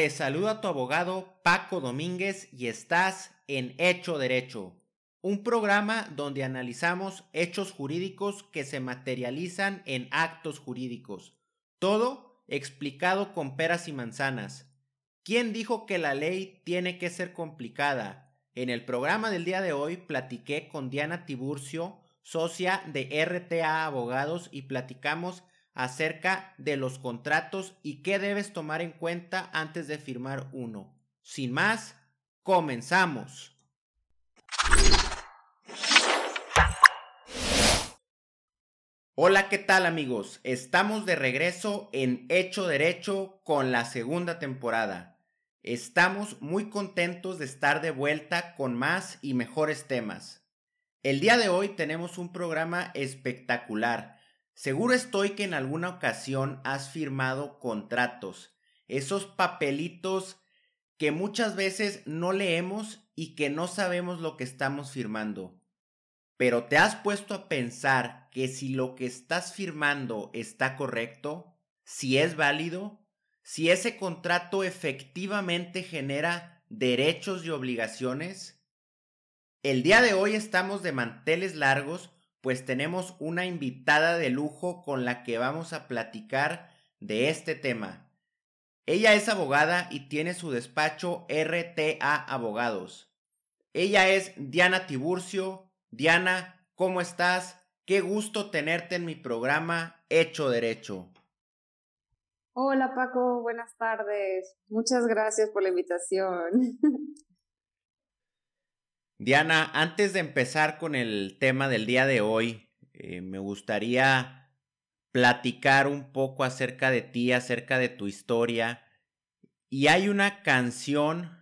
Te saluda tu abogado Paco Domínguez y estás en Hecho Derecho, un programa donde analizamos hechos jurídicos que se materializan en actos jurídicos. Todo explicado con peras y manzanas. ¿Quién dijo que la ley tiene que ser complicada? En el programa del día de hoy platiqué con Diana Tiburcio, socia de RTA Abogados, y platicamos acerca de los contratos y qué debes tomar en cuenta antes de firmar uno. Sin más, comenzamos. Hola, ¿qué tal amigos? Estamos de regreso en Hecho Derecho con la segunda temporada. Estamos muy contentos de estar de vuelta con más y mejores temas. El día de hoy tenemos un programa espectacular Seguro estoy que en alguna ocasión has firmado contratos, esos papelitos que muchas veces no leemos y que no sabemos lo que estamos firmando. Pero ¿te has puesto a pensar que si lo que estás firmando está correcto, si es válido, si ese contrato efectivamente genera derechos y obligaciones? El día de hoy estamos de manteles largos pues tenemos una invitada de lujo con la que vamos a platicar de este tema. Ella es abogada y tiene su despacho RTA Abogados. Ella es Diana Tiburcio. Diana, ¿cómo estás? Qué gusto tenerte en mi programa Hecho Derecho. Hola Paco, buenas tardes. Muchas gracias por la invitación. Diana, antes de empezar con el tema del día de hoy, eh, me gustaría platicar un poco acerca de ti, acerca de tu historia. Y hay una canción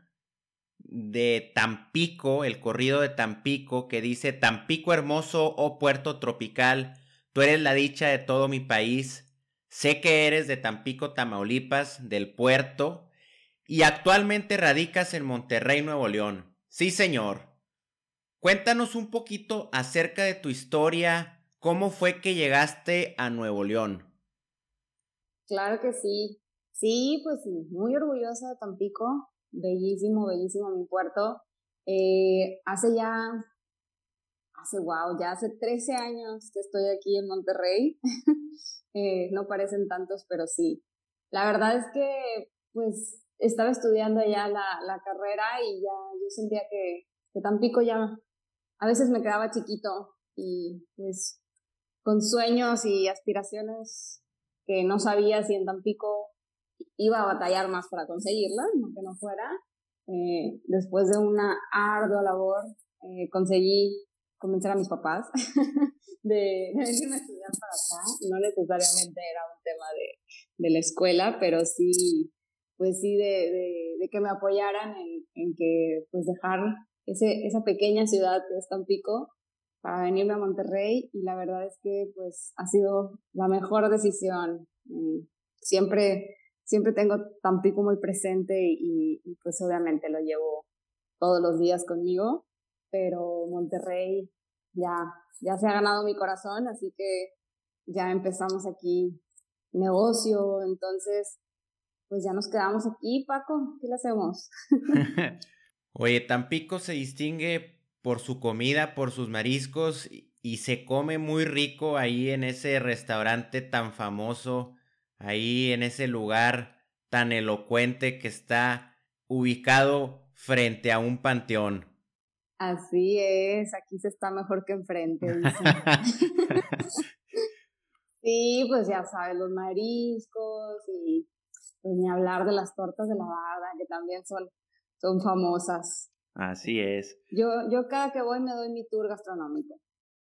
de Tampico, el corrido de Tampico, que dice, Tampico hermoso, oh puerto tropical, tú eres la dicha de todo mi país, sé que eres de Tampico, Tamaulipas, del puerto, y actualmente radicas en Monterrey, Nuevo León. Sí, señor. Cuéntanos un poquito acerca de tu historia, cómo fue que llegaste a Nuevo León. Claro que sí. Sí, pues sí, muy orgullosa de Tampico. Bellísimo, bellísimo mi puerto. Eh, hace ya, hace wow, ya hace 13 años que estoy aquí en Monterrey. Eh, no parecen tantos, pero sí. La verdad es que, pues, estaba estudiando ya la, la carrera y ya yo sentía que, que Tampico ya a veces me quedaba chiquito y pues con sueños y aspiraciones que no sabía si en Tampico iba a batallar más para conseguirlas, no que no fuera. Eh, después de una ardua labor, eh, conseguí convencer a mis papás de, venirme a estudiar para acá. No necesariamente era un tema de, de la escuela, pero sí, pues sí, de, de, de que me apoyaran en, en que pues dejar ese, esa pequeña ciudad que es Tampico para venirme a Monterrey y la verdad es que pues ha sido la mejor decisión. Mm, siempre, siempre tengo Tampico muy presente y, pues obviamente lo llevo todos los días conmigo, pero Monterrey ya, ya se ha ganado mi corazón, así que ya empezamos aquí negocio, entonces pues ya nos quedamos aquí, Paco, ¿qué le hacemos? Oye, Tampico se distingue por su comida, por sus mariscos y se come muy rico ahí en ese restaurante tan famoso, ahí en ese lugar tan elocuente que está ubicado frente a un panteón. Así es, aquí se está mejor que enfrente. sí, pues ya sabes, los mariscos y pues ni hablar de las tortas de la barda, que también son son famosas. Así es. Yo, yo cada que voy me doy mi tour gastronómico.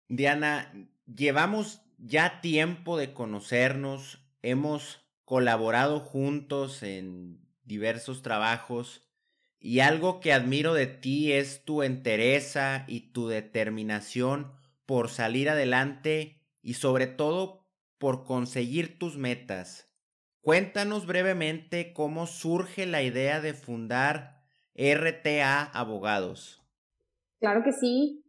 Diana, llevamos ya tiempo de conocernos, hemos colaborado juntos en diversos trabajos Y algo que admiro de ti es tu entereza y tu determinación por salir adelante y sobre todo por conseguir tus metas. Cuéntanos brevemente cómo surge la idea de fundar RTA Abogados. Claro que sí.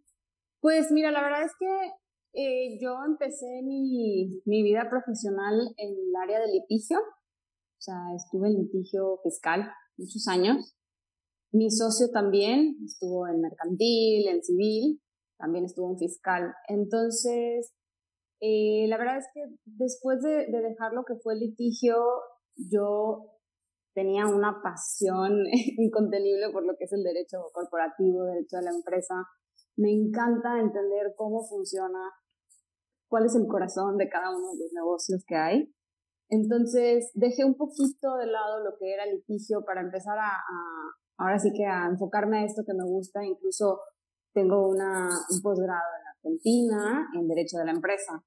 Pues mira, la verdad es que eh, yo empecé mi, mi, vida profesional en el área de litigio, o sea, estuve en litigio fiscal muchos años. Mi socio también estuvo en mercantil, en civil, también estuvo en fiscal. Entonces, eh, la verdad es que después de, de dejar lo que fue el litigio, yo tenía una pasión incontenible por lo que es el derecho corporativo, derecho de la empresa. Me encanta entender cómo funciona cuál es el corazón de cada uno de los negocios que hay. Entonces dejé un poquito de lado lo que era litigio para empezar a, ahora sí que a enfocarme a esto que me gusta. Incluso tengo una, un posgrado en Argentina en Derecho de la Empresa.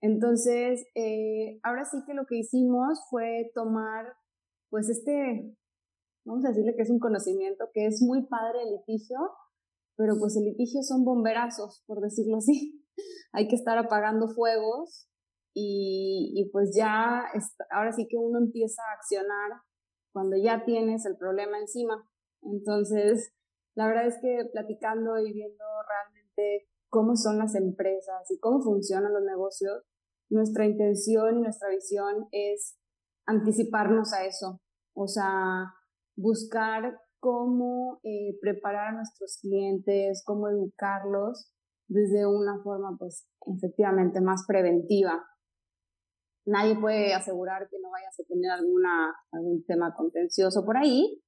Entonces, eh, ahora sí que lo que hicimos fue tomar, pues este, vamos a decirle que es un conocimiento que es muy padre el litigio, pero pues el litigio son bomberazos, por decirlo así. hay que estar apagando fuegos y, y pues ya, ahora sí que uno empieza a accionar cuando ya tienes el problema encima. Entonces, la verdad es que platicando y viendo realmente cómo son las empresas y cómo funcionan los negocios, nuestra intención y nuestra visión es anticiparnos a eso, o sea, buscar cómo eh, preparar a nuestros clientes, cómo educarlos desde una forma, pues, efectivamente más preventiva. Nadie puede asegurar que no vayas a tener alguna, algún tema contencioso por ahí,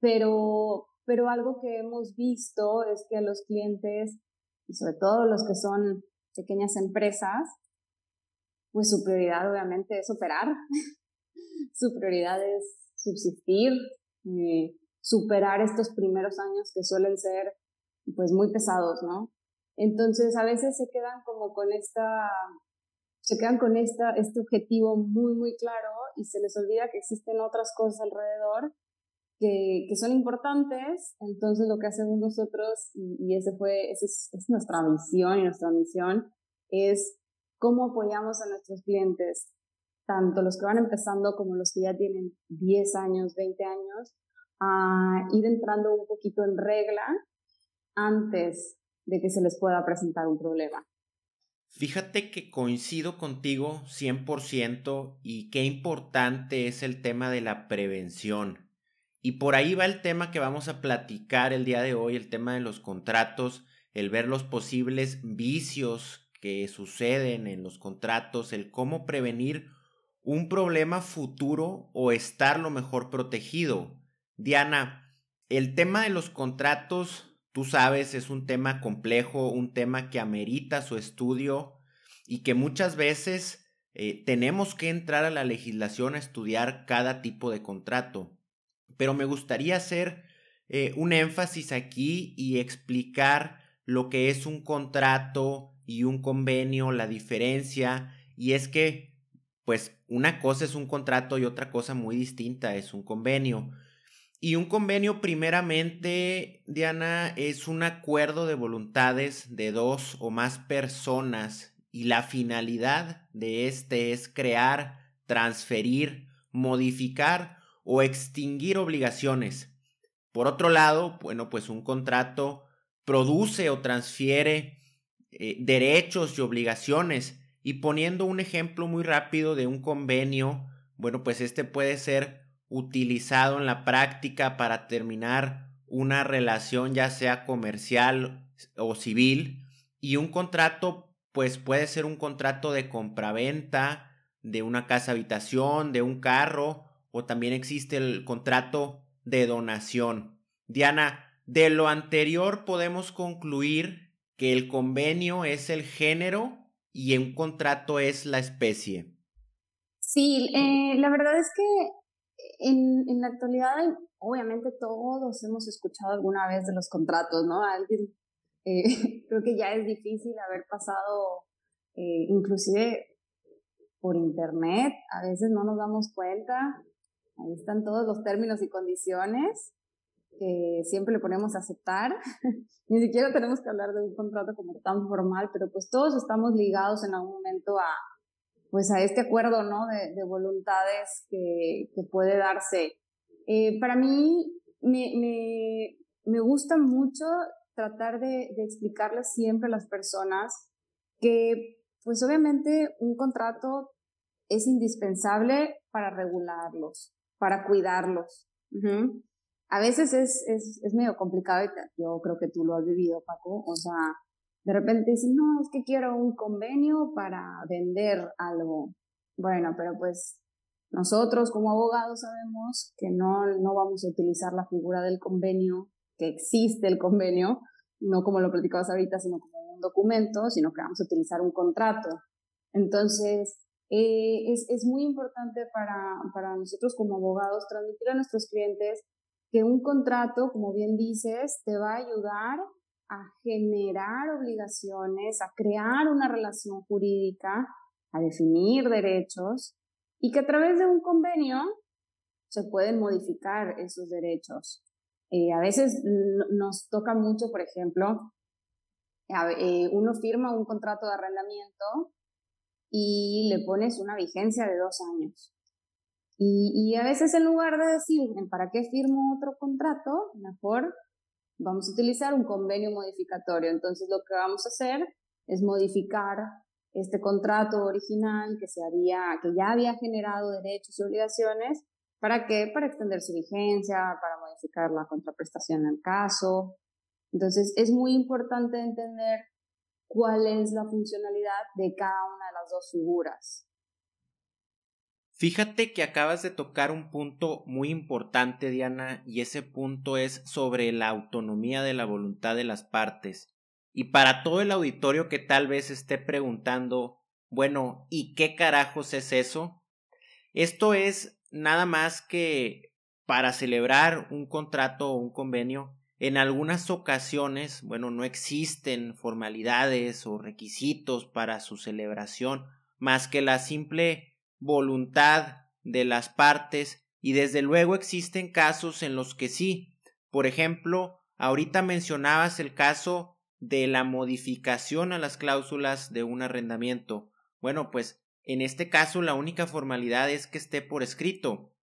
pero, pero algo que hemos visto es que los clientes, y sobre todo los que son pequeñas empresas, pues su prioridad obviamente es operar, su prioridad es subsistir, eh, superar estos primeros años que suelen ser pues muy pesados, ¿no? Entonces, a veces se quedan como con esta, se quedan con esta, este objetivo muy, muy claro y se les olvida que existen otras cosas alrededor que, que son importantes. Entonces, lo que hacemos nosotros, y, ese fue, esa es, es nuestra visión y nuestra misión, es cómo apoyamos a nuestros clientes, tanto los que van empezando como los que ya tienen 10 años, 20 años, a ir entrando un poquito en regla antes de que se les pueda presentar un problema. Fíjate que coincido contigo 100% y qué importante es el tema de la prevención. Y por ahí va el tema que vamos a platicar el día de hoy, el tema de los contratos, el ver los posibles vicios que suceden en los contratos, el cómo prevenir un problema futuro o estar lo mejor protegido. Diana, el tema de los contratos Tú sabes, es un tema complejo, un tema que amerita su estudio y que muchas veces eh, tenemos que entrar a la legislación a estudiar cada tipo de contrato. Pero me gustaría hacer eh, un énfasis aquí y explicar lo que es un contrato y un convenio, la diferencia, y es que, pues, una cosa es un contrato y otra cosa muy distinta es un convenio. Y un convenio primeramente, Diana, es un acuerdo de voluntades de dos o más personas y la finalidad de este es crear, transferir, modificar o extinguir obligaciones. Por otro lado, bueno, pues un contrato produce o transfiere eh, derechos y obligaciones. Y poniendo un ejemplo muy rápido de un convenio, bueno, pues este puede ser utilizado en la práctica para terminar una relación ya sea comercial o civil y un contrato pues puede ser un contrato de compraventa de una casa habitación, de un carro o también existe el contrato de donación. Diana, de lo anterior podemos concluir que el convenio es el género y un contrato es la especie. Sí, eh, la verdad es que en, en la actualidad, obviamente todos hemos escuchado alguna vez de los contratos, ¿no? Alguien, eh, creo que ya es difícil haber pasado, eh, inclusive por internet, a veces no nos damos cuenta, ahí están todos los términos y condiciones, que siempre le ponemos a aceptar. Ni siquiera tenemos que hablar de un contrato como tan formal, pero pues todos estamos ligados en algún momento a, pues a este acuerdo, ¿no? De, de voluntades que, que, puede darse. Eh, para mí me, me, me, gusta mucho tratar de, de explicarles siempre a las personas que, pues obviamente un contrato es indispensable para regularlos, para cuidarlos. A veces es, es, es medio complicado yo creo que tú lo has vivido, Paco. O sea, de repente dicen, no, es que quiero un convenio para vender algo. Bueno, pero pues nosotros como abogados sabemos que no, no vamos a utilizar la figura del convenio, que existe el convenio, no como lo platicabas ahorita, sino como un documento, sino que vamos a utilizar un contrato. Entonces, eh, es, es, muy importante para, para nosotros como abogados transmitir a nuestros clientes que un contrato, como bien dices, te va a ayudar a generar obligaciones, a crear una relación jurídica, a definir derechos y que a través de un convenio se pueden modificar esos derechos. Eh, a veces nos toca mucho, por ejemplo, eh, uno firma un contrato de arrendamiento y le pones una vigencia de dos años. Y, a veces en lugar de decir, ¿para qué firmo otro contrato? Mejor vamos a utilizar un convenio modificatorio. Entonces lo que vamos a hacer es modificar este contrato original que se había, que ya había generado derechos y obligaciones, ¿para qué? Para extender su vigencia, para modificar la contraprestación el caso. Entonces es muy importante entender cuál es la funcionalidad de cada una de las dos figuras. Fíjate que acabas de tocar un punto muy importante, Diana, y ese punto es sobre la autonomía de la voluntad de las partes. Y para todo el auditorio que tal vez esté preguntando, bueno, ¿y qué carajos es eso? Esto es nada más que para celebrar un contrato o un convenio, en algunas ocasiones, bueno, no existen formalidades o requisitos para su celebración más que la simple voluntad de las partes y desde luego existen casos en los que sí. Por ejemplo, ahorita mencionabas el caso de la modificación a las cláusulas de un arrendamiento. Bueno, pues en este caso la única formalidad es que esté por escrito.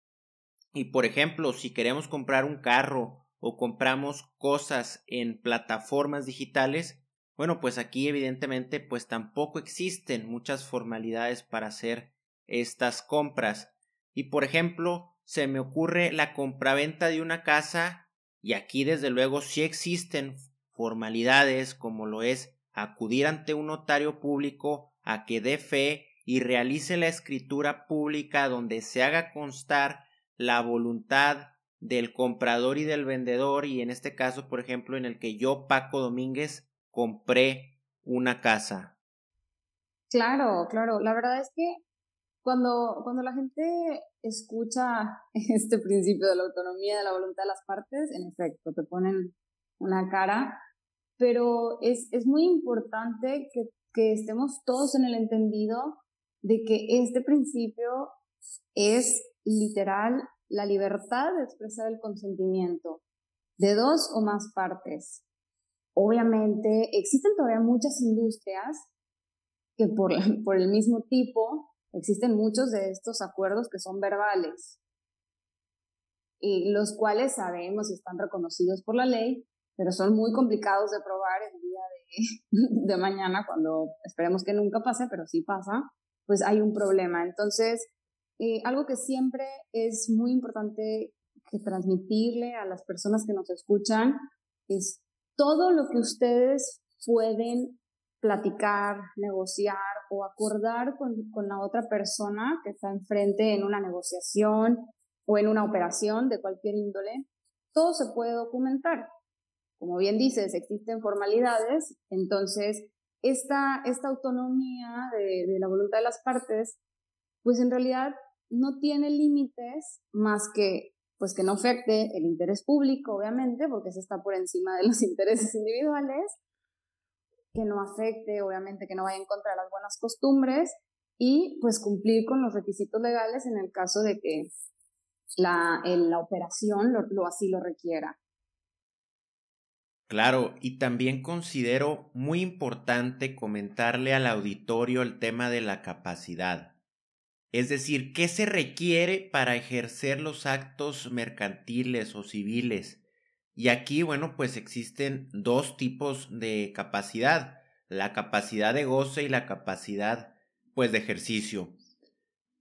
Y por ejemplo, si queremos comprar un carro o compramos cosas en plataformas digitales, bueno, pues aquí evidentemente pues tampoco existen muchas formalidades para hacer estas compras. Y por ejemplo, se me ocurre la compraventa de una casa y aquí desde luego sí existen formalidades como lo es acudir ante un notario público a que dé fe y realice la escritura pública donde se haga constar la voluntad del comprador y del vendedor y en este caso, por ejemplo, en el que yo, Paco Domínguez, compré una casa. Claro, claro. La verdad es que cuando, cuando la gente escucha este principio de la autonomía de la voluntad de las partes, en efecto, te ponen una cara, pero es, es muy importante que, que estemos todos en el entendido de que este principio es literal la libertad de expresar el consentimiento de dos o más partes. Obviamente, existen todavía muchas industrias que por, por el mismo tipo, existen muchos de estos acuerdos que son verbales, y los cuales sabemos y están reconocidos por la ley, pero son muy complicados de probar el día de, mañana, cuando esperemos que nunca pase, pero sí pasa, pues hay un problema. Entonces, eh, algo que siempre es muy importante que transmitirle a las personas que nos escuchan es todo lo que ustedes pueden platicar, negociar o acordar con, con la otra persona que está enfrente en una negociación o en una operación de cualquier índole, todo se puede documentar. Como bien dices, existen formalidades, entonces esta, esta autonomía de, de la voluntad de las partes, pues en realidad no tiene límites más que pues que no afecte el interés público, obviamente, porque se está por encima de los intereses individuales, que no afecte, obviamente, que no vaya en contra de las buenas costumbres y pues cumplir con los requisitos legales en el caso de que la, la operación lo, así lo requiera. Claro, y también considero muy importante comentarle al auditorio el tema de la capacidad. Es decir, ¿qué se requiere para ejercer los actos mercantiles o civiles? Y aquí, bueno, pues existen dos tipos de capacidad, la capacidad de goce y la capacidad, pues, de ejercicio.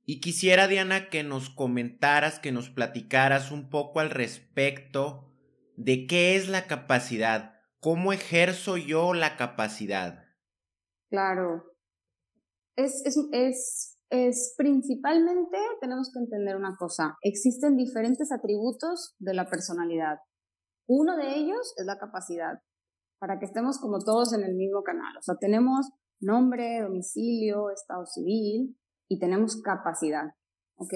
Y quisiera, Diana, que nos comentaras, que nos platicaras un poco al respecto de qué es la capacidad, cómo ejerzo yo la capacidad. Claro. Es, es, es, es principalmente, tenemos que entender una cosa, existen diferentes atributos de la personalidad. Uno de ellos es la capacidad, para que estemos como todos en el mismo canal. O sea, tenemos nombre, domicilio, estado civil y tenemos capacidad, ¿ok?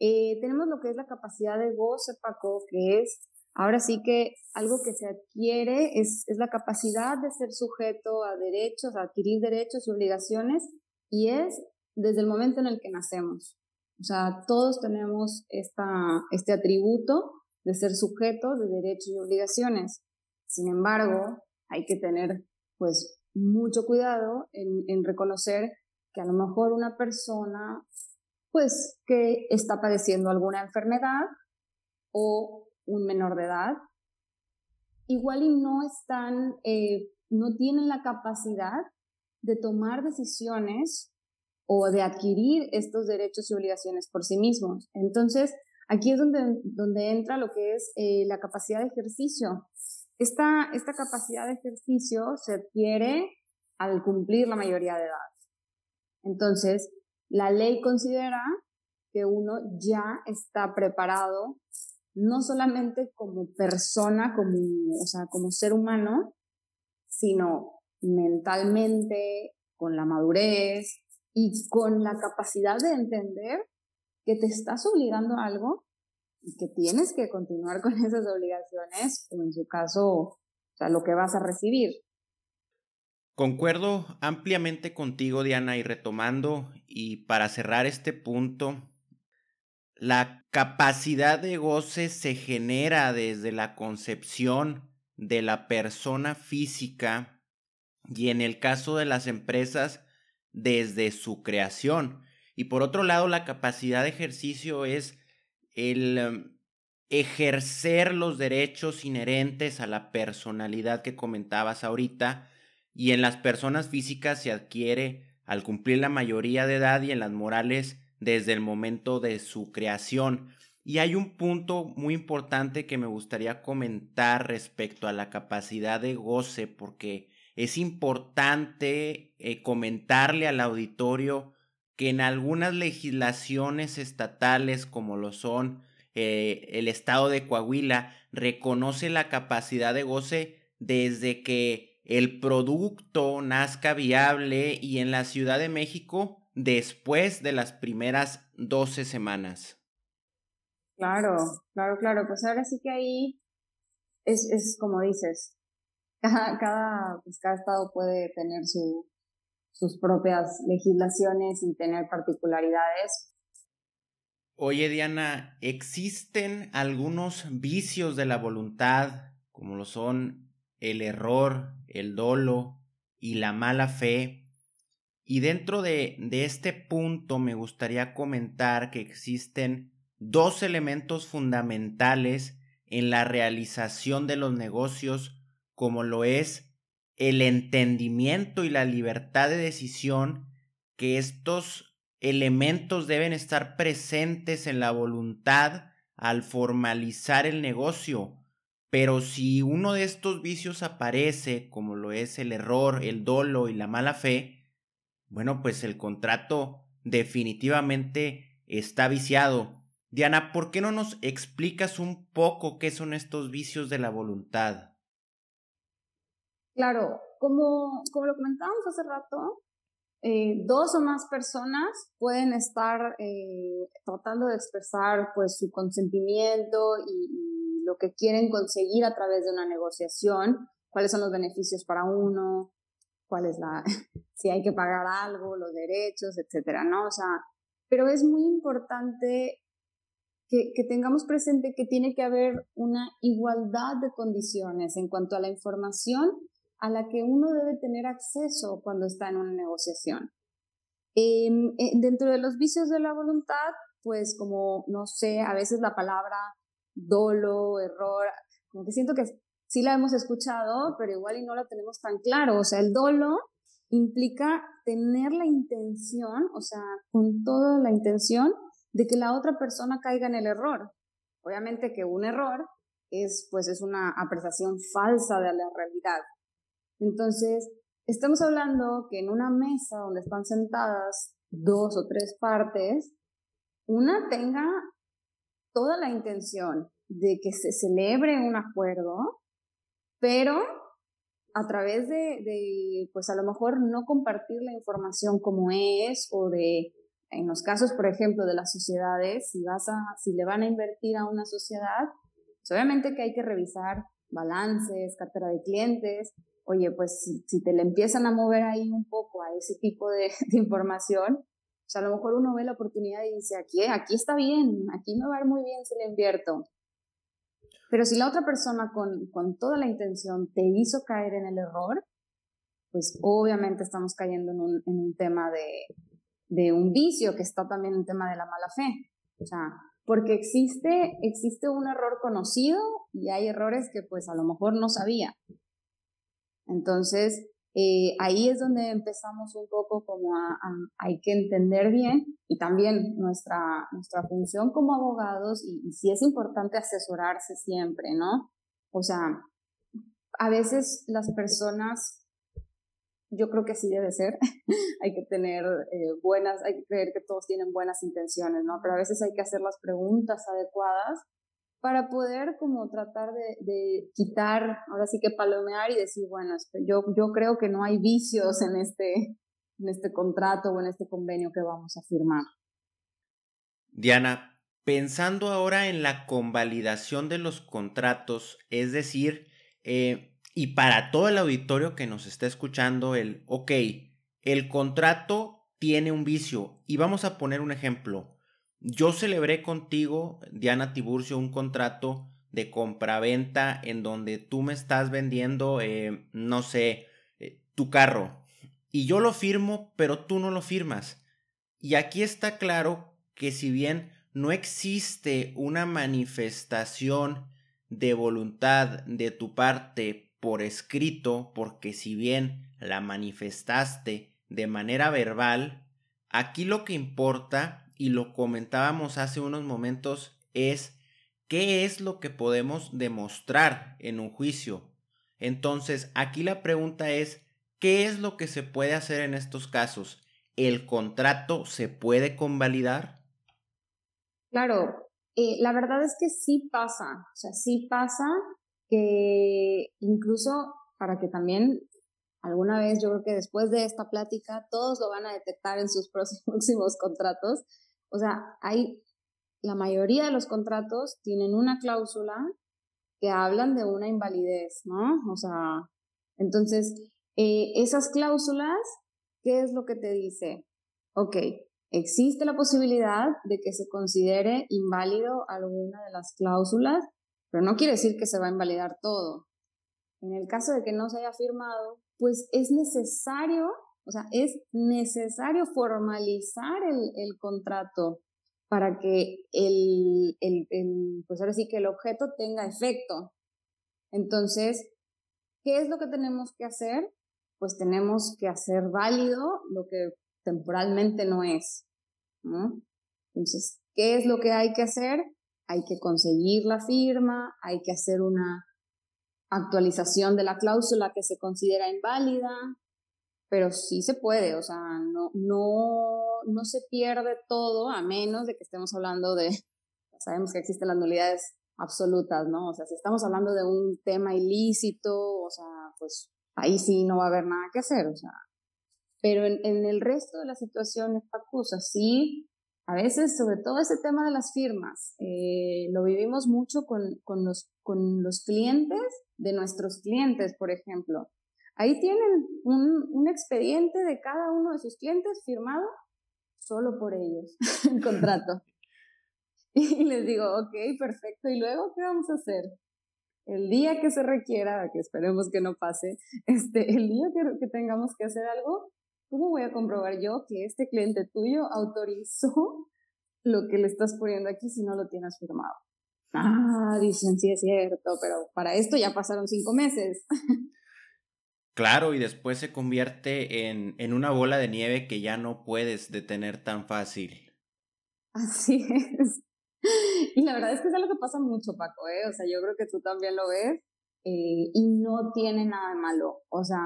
Eh, tenemos lo que es la capacidad de goce, Paco, que es Ahora sí que algo que se adquiere es, es la capacidad de ser sujeto a derechos, a adquirir derechos y obligaciones, y es desde el momento en el que nacemos. O sea, todos tenemos esta, este atributo de ser sujetos de derechos y obligaciones. Sin embargo, hay que tener pues mucho cuidado en, reconocer que a lo mejor una persona pues que está padeciendo alguna enfermedad o un menor de edad, igual y no están, eh, no tienen la capacidad de tomar decisiones o de adquirir estos derechos y obligaciones por sí mismos. Entonces, aquí es donde, donde entra lo que es eh, la capacidad de ejercicio. Esta, esta capacidad de ejercicio se adquiere al cumplir la mayoría de edad. Entonces, la ley considera que uno ya está preparado no solamente como persona, como, o sea, como ser humano, sino mentalmente, con la madurez y con la capacidad de entender que te estás obligando a algo y que tienes que continuar con esas obligaciones, o en su caso, o sea, lo que vas a recibir. Concuerdo ampliamente contigo, Diana, y retomando, y para cerrar este punto, la capacidad de goce se genera desde la concepción de la persona física y en el caso de las empresas desde su creación. Y por otro lado, la capacidad de ejercicio es el em, ejercer los derechos inherentes a la personalidad que comentabas ahorita y en las personas físicas se adquiere al cumplir la mayoría de edad y en las morales desde el momento de su creación. Y hay un punto muy importante que me gustaría comentar respecto a la capacidad de goce, porque es importante eh, comentarle al auditorio que en algunas legislaciones estatales, como lo son eh, el estado de Coahuila, reconoce la capacidad de goce desde que el producto nazca viable y en la Ciudad de México después de las primeras 12 semanas. Claro, claro, claro. Pues ahora sí que ahí es, es como dices, cada, cada, pues cada estado puede tener su, sus propias legislaciones y tener particularidades. Oye, Diana, ¿existen algunos vicios de la voluntad, como lo son el error, el dolo y la mala fe, y dentro de, de este punto me gustaría comentar que existen dos elementos fundamentales en la realización de los negocios, como lo es el entendimiento y la libertad de decisión, que estos elementos deben estar presentes en la voluntad al formalizar el negocio. Pero si uno de estos vicios aparece, como lo es el error, el dolo y la mala fe, bueno, pues el contrato definitivamente está viciado. Diana, ¿por qué no nos explicas un poco qué son estos vicios de la voluntad? Claro, como, como lo comentábamos hace rato, eh, dos o más personas pueden estar eh, tratando de expresar pues su consentimiento y, lo que quieren conseguir a través de una negociación, cuáles son los beneficios para uno, cuál es la, si hay que pagar algo, los derechos, etcétera, ¿no? O sea, pero es muy importante que, que, tengamos presente que tiene que haber una igualdad de condiciones en cuanto a la información a la que uno debe tener acceso cuando está en una negociación. Em, eh, dentro de los vicios de la voluntad, pues como, no sé, a veces la palabra dolo, error, como que siento que sí la hemos escuchado, pero igual y no la tenemos tan claro. O sea, el dolo implica tener la intención, o sea, con toda la intención de que la otra persona caiga en el error. Obviamente que un error es, pues, es una apreciación falsa de la realidad. Entonces, estamos hablando que en una mesa donde están sentadas dos o tres partes, una tenga toda la intención de que se celebre un acuerdo, pero a través de, pues a lo mejor no compartir la información como es o de, en los casos, por ejemplo, de las sociedades, si vas a, si le van a invertir a una sociedad, pues obviamente que hay que revisar balances, cartera de clientes, oye, pues si, te le empiezan a mover ahí un poco a ese tipo de, de información, pues a lo mejor uno ve la oportunidad y dice, aquí, aquí está bien, aquí me va a ir muy bien si le invierto. Pero si la otra persona con, con toda la intención te hizo caer en el error, pues obviamente estamos cayendo en un, en un tema de, de un vicio que está también en tema de la mala fe. O sea, porque existe, existe un error conocido y hay errores que pues a lo mejor no sabía. Entonces, eh, ahí es donde empezamos un poco como a, hay que entender bien y también nuestra, nuestra función como abogados y, y sí es importante asesorarse siempre, ¿no? O sea, a veces las personas, yo creo que sí debe ser, hay que tener eh, buenas, hay que creer que todos tienen buenas intenciones, ¿no? Pero a veces hay que hacer las preguntas adecuadas para poder como tratar de, quitar, ahora sí que palomear y decir, bueno, yo, yo creo que no hay vicios en este, en este contrato o en este convenio que vamos a firmar. Diana, pensando ahora en la convalidación de los contratos, es decir, eh, y para todo el auditorio que nos está escuchando, el, ok, el contrato tiene un vicio y vamos a poner un ejemplo. Yo celebré contigo, Diana Tiburcio, un contrato de compraventa en donde tú me estás vendiendo, eh, no sé, eh, tu carro. Y yo lo firmo, pero tú no lo firmas. Y aquí está claro que si bien no existe una manifestación de voluntad de tu parte por escrito, porque si bien la manifestaste de manera verbal, aquí lo que importa y lo comentábamos hace unos momentos, es qué es lo que podemos demostrar en un juicio. Entonces, aquí la pregunta es, ¿qué es lo que se puede hacer en estos casos? ¿El contrato se puede convalidar? Claro, eh, la verdad es que sí pasa, o sea, sí pasa que incluso para que también alguna vez yo creo que después de esta plática todos lo van a detectar en sus próximos contratos, o sea, hay, la mayoría de los contratos tienen una cláusula que hablan de una invalidez, ¿no? O sea, entonces, eh, esas cláusulas, ¿qué es lo que te dice? Ok, existe la posibilidad de que se considere inválido alguna de las cláusulas, pero no quiere decir que se va a invalidar todo. En el caso de que no se haya firmado, pues es necesario o sea, es necesario formalizar el, el contrato para que el, el, el, pues ahora sí que el objeto tenga efecto. Entonces, ¿qué es lo que tenemos que hacer? Pues tenemos que hacer válido lo que temporalmente no es. ¿no? Entonces, ¿qué es lo que hay que hacer? Hay que conseguir la firma, hay que hacer una actualización de la cláusula que se considera inválida, pero sí se puede, o sea, no, no, no se pierde todo a menos de que estemos hablando de, sabemos que existen las nulidades absolutas, ¿no? O sea, si estamos hablando de un tema ilícito, o sea, pues ahí sí no va a haber nada que hacer, o sea, pero en, en el resto de las situaciones, Pacusa, sí, a veces, sobre todo ese tema de las firmas, eh, lo vivimos mucho con, con, los, con los clientes de nuestros clientes, por ejemplo. Ahí tienen un, un expediente de cada uno de sus clientes firmado solo por ellos, el contrato. Y les digo, ok, perfecto. ¿Y luego qué vamos a hacer? El día que se requiera, que esperemos que no pase, este, el día que, que tengamos que hacer algo, ¿cómo voy a comprobar yo que este cliente tuyo autorizó lo que le estás poniendo aquí si no lo tienes firmado? Ah, dicen, sí es cierto, pero para esto ya pasaron cinco meses. Claro, y después se convierte en, en una bola de nieve que ya no puedes detener tan fácil. Así es. Y la verdad es que es algo que pasa mucho, Paco, ¿eh? O sea, yo creo que tú también lo ves eh, y no tiene nada de malo. O sea,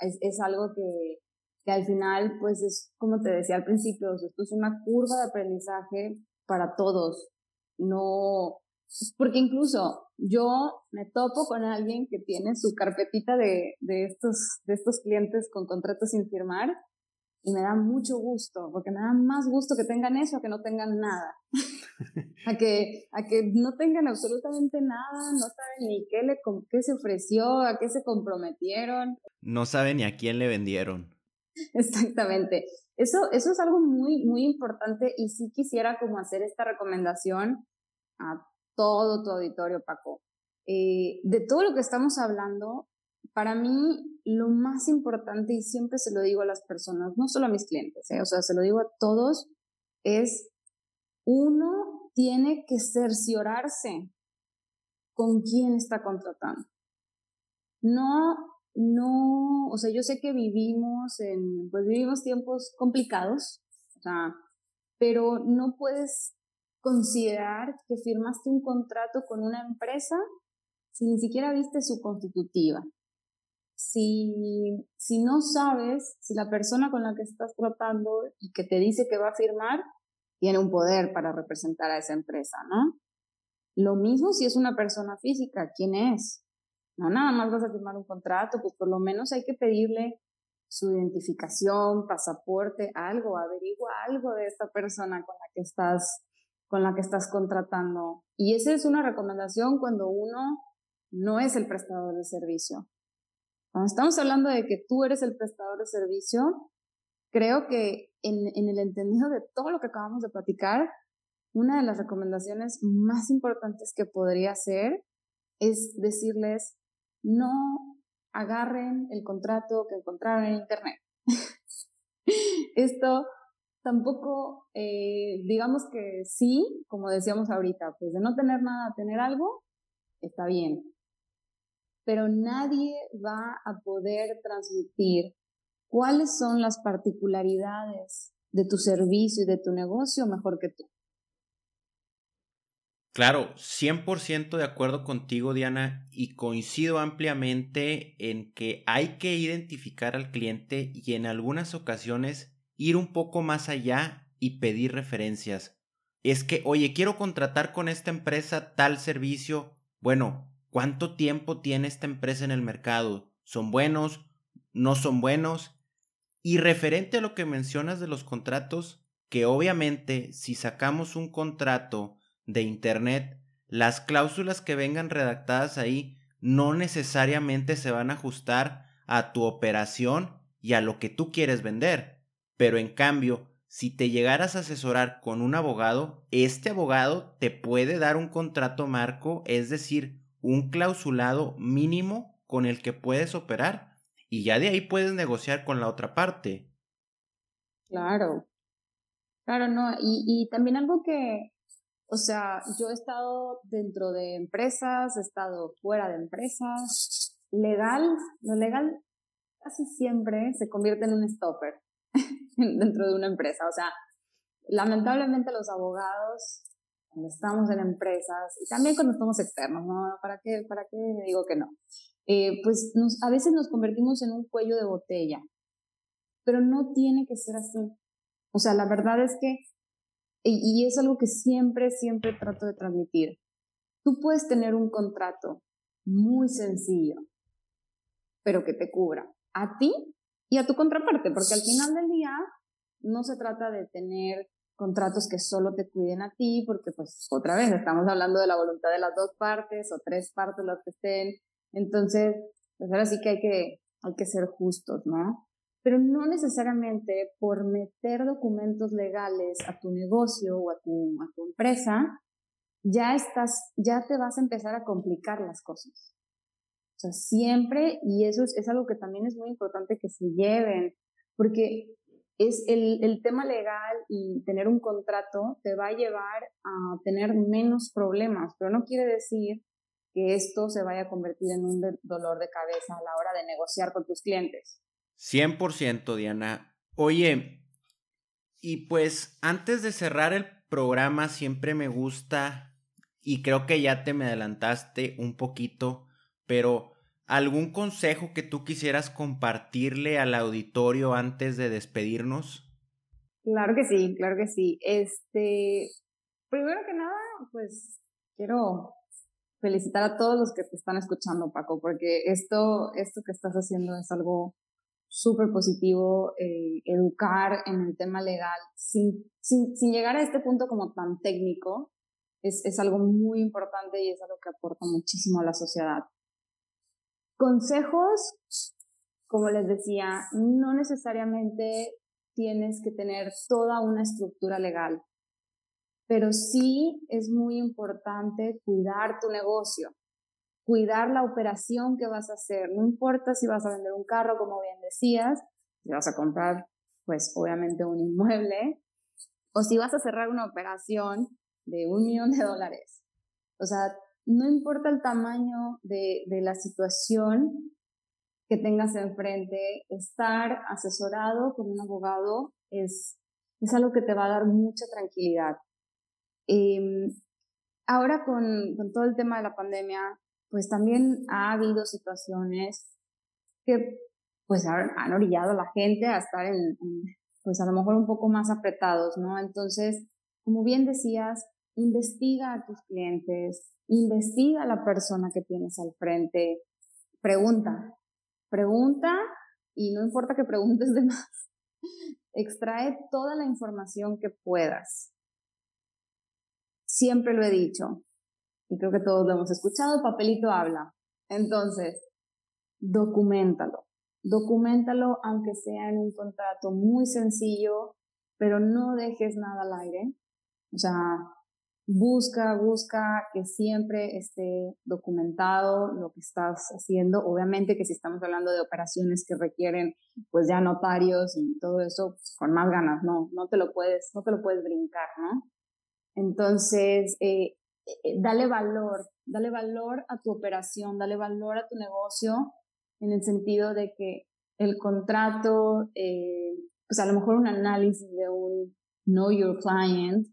es, es algo que, que al final, pues es como te decía al principio, esto es una curva de aprendizaje para todos. No, porque incluso yo me topo con alguien que tiene su carpetita de, de, estos, de estos clientes con contratos sin firmar y me da mucho gusto, porque me da más gusto que tengan eso a que no tengan nada. a, que, a que no tengan absolutamente nada, no saben ni qué, le, qué se ofreció, a qué se comprometieron. No saben ni a quién le vendieron. Exactamente. Eso, eso es algo muy, muy importante y sí quisiera como hacer esta recomendación a todo tu auditorio, Paco. Eh, de todo lo que estamos hablando, para mí lo más importante, y siempre se lo digo a las personas, no solo a mis clientes, eh, o sea, se lo digo a todos, es uno tiene que cerciorarse con quién está contratando. No, no, o sea, yo sé que vivimos en, pues vivimos tiempos complicados, o sea, pero no puedes considerar que firmaste un contrato con una empresa si ni siquiera viste su constitutiva. Si, si no sabes si la persona con la que estás tratando y que te dice que va a firmar tiene un poder para representar a esa empresa, ¿no? Lo mismo si es una persona física, ¿quién es? No, nada más vas a firmar un contrato, pues por lo menos hay que pedirle su identificación, pasaporte, algo, averigua algo de esta persona con la que estás con la que estás contratando. Y esa es una recomendación cuando uno no es el prestador de servicio. Cuando estamos hablando de que tú eres el prestador de servicio, creo que en, el entendido de todo lo que acabamos de platicar, una de las recomendaciones más importantes que podría hacer es decirles, no agarren el contrato que encontraron en Internet. Esto tampoco, eh, digamos que sí, como decíamos ahorita, pues de no tener nada a tener algo, está bien. Pero nadie va a poder transmitir cuáles son las particularidades de tu servicio y de tu negocio mejor que tú. Claro, 100% de acuerdo contigo, Diana, y coincido ampliamente en que hay que identificar al cliente y en algunas ocasiones ir un poco más allá y pedir referencias. Es que, oye, quiero contratar con esta empresa tal servicio. Bueno, ¿cuánto tiempo tiene esta empresa en el mercado? ¿Son buenos? ¿No son buenos? Y referente a lo que mencionas de los contratos, que obviamente si sacamos un contrato de Internet, las cláusulas que vengan redactadas ahí no necesariamente se van a ajustar a tu operación y a lo que tú quieres vender. Pero en cambio, si te llegaras a asesorar con un abogado, este abogado te puede dar un contrato marco, es decir, un clausulado mínimo con el que puedes operar y ya de ahí puedes negociar con la otra parte. Claro, claro, no, y, y también algo que, o sea, yo he estado dentro de empresas, he estado fuera de empresas, legal, lo legal casi siempre se convierte en un stopper. dentro de una empresa. O sea, lamentablemente los abogados, cuando estamos en empresas, y también cuando estamos externos, ¿no? ¿Para qué, para qué digo que no? Eh, pues nos, a veces nos convertimos en un cuello de botella, pero no tiene que ser así. O sea, la verdad es que, y, y es algo que siempre, siempre trato de transmitir, tú puedes tener un contrato muy sencillo, pero que te cubra a ti y a tu contraparte, porque al final del día no se trata de tener contratos que solo te cuiden a ti, porque pues otra vez estamos hablando de la voluntad de las dos partes o tres partes las que estén. Entonces, pues ahora sí que hay que, hay que ser justos, ¿no? Pero no necesariamente por meter documentos legales a tu negocio o a tu, a tu empresa, ya estás, ya te vas a empezar a complicar las cosas. Sea, siempre, y eso es, es algo que también es muy importante que se lleven, porque es el, el, tema legal y tener un contrato te va a llevar a tener menos problemas, pero no quiere decir que esto se vaya a convertir en un dolor de cabeza a la hora de negociar con tus clientes. 100%, Diana. Oye, y pues antes de cerrar el programa siempre me gusta, y creo que ya te me adelantaste un poquito, pero ¿Algún consejo que tú quisieras compartirle al auditorio antes de despedirnos? Claro que sí, claro que sí. Este, primero que nada, pues quiero felicitar a todos los que te están escuchando, Paco, porque esto, esto que estás haciendo es algo súper positivo, eh, educar en el tema legal sin, sin, sin, llegar a este punto como tan técnico, es, es algo muy importante y es algo que aporta muchísimo a la sociedad. Consejos, como les decía, no necesariamente tienes que tener toda una estructura legal, pero sí es muy importante cuidar tu negocio, cuidar la operación que vas a hacer. No importa si vas a vender un carro, como bien decías, si vas a comprar, pues obviamente un inmueble, o si vas a cerrar una operación de un millón de dólares. O sea, no importa el tamaño de, de la situación que tengas enfrente, estar asesorado con un abogado es, es algo que te va a dar mucha tranquilidad. Eh, ahora con, con, todo el tema de la pandemia, pues también ha habido situaciones que pues han, han orillado a la gente a estar en, pues a lo mejor un poco más apretados, ¿no? Entonces, como bien decías, investiga a tus clientes, investiga a la persona que tienes al frente, pregunta, pregunta y no importa que preguntes de más, extrae toda la información que puedas. Siempre lo he dicho y creo que todos lo hemos escuchado, papelito habla. Entonces, documentalo. Documentalo aunque sea en un contrato muy sencillo, pero no dejes nada al aire. O sea, busca, busca que siempre esté documentado lo que estás haciendo. Obviamente que si estamos hablando de operaciones que requieren pues ya notarios y todo eso, pues, con más ganas, no, no te lo puedes, no te lo puedes brincar, ¿no? Entonces, eh, eh, dale valor, dale valor a tu operación, dale valor a tu negocio en el sentido de que el contrato, eh, pues a lo mejor un análisis de un Know Your Client,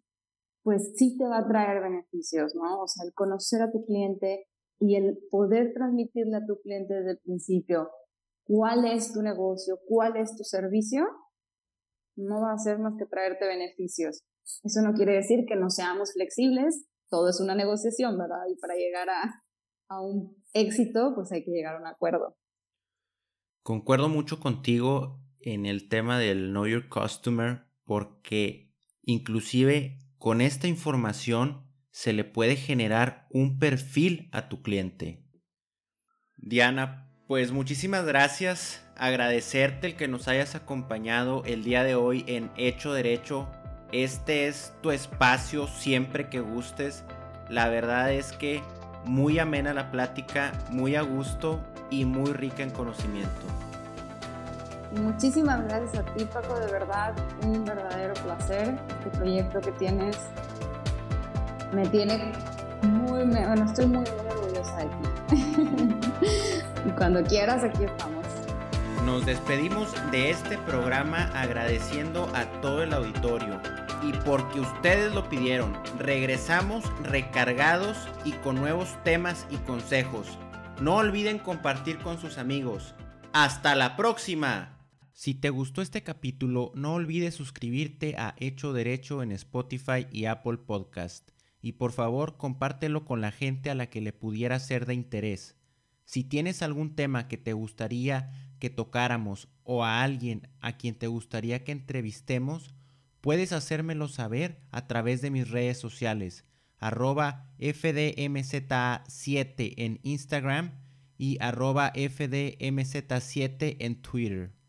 pues sí te va a traer beneficios, ¿no? O sea, el conocer a tu cliente y el poder transmitirle a tu cliente desde el principio cuál es tu negocio, cuál es tu servicio, no va a ser más que traerte beneficios. Eso no quiere decir que no seamos flexibles, todo es una negociación, ¿verdad? Y para llegar a, a un éxito, pues hay que llegar a un acuerdo. Concuerdo mucho contigo en el tema del Know Your Customer porque inclusive con esta información se le puede generar un perfil a tu cliente. Diana, pues muchísimas gracias. Agradecerte el que nos hayas acompañado el día de hoy en Hecho Derecho. Este es tu espacio siempre que gustes. La verdad es que muy amena la plática, muy a gusto y muy rica en conocimiento. Muchísimas gracias a ti, Paco, de verdad, un verdadero placer. Este proyecto que tienes me tiene muy, bueno, estoy muy, muy orgullosa de ti. y cuando quieras, aquí estamos. Nos despedimos de este programa agradeciendo a todo el auditorio y porque ustedes lo pidieron, regresamos recargados y con nuevos temas y consejos. No olviden compartir con sus amigos. Hasta la próxima. Si te gustó este capítulo, no olvides suscribirte a Hecho Derecho en Spotify y Apple Podcast. Y por favor, compártelo con la gente a la que le pudiera ser de interés. Si tienes algún tema que te gustaría que tocáramos o a alguien a quien te gustaría que entrevistemos, puedes hacérmelo saber a través de mis redes sociales, arroba FDMZ7 en Instagram y arroba FDMZ7 en Twitter.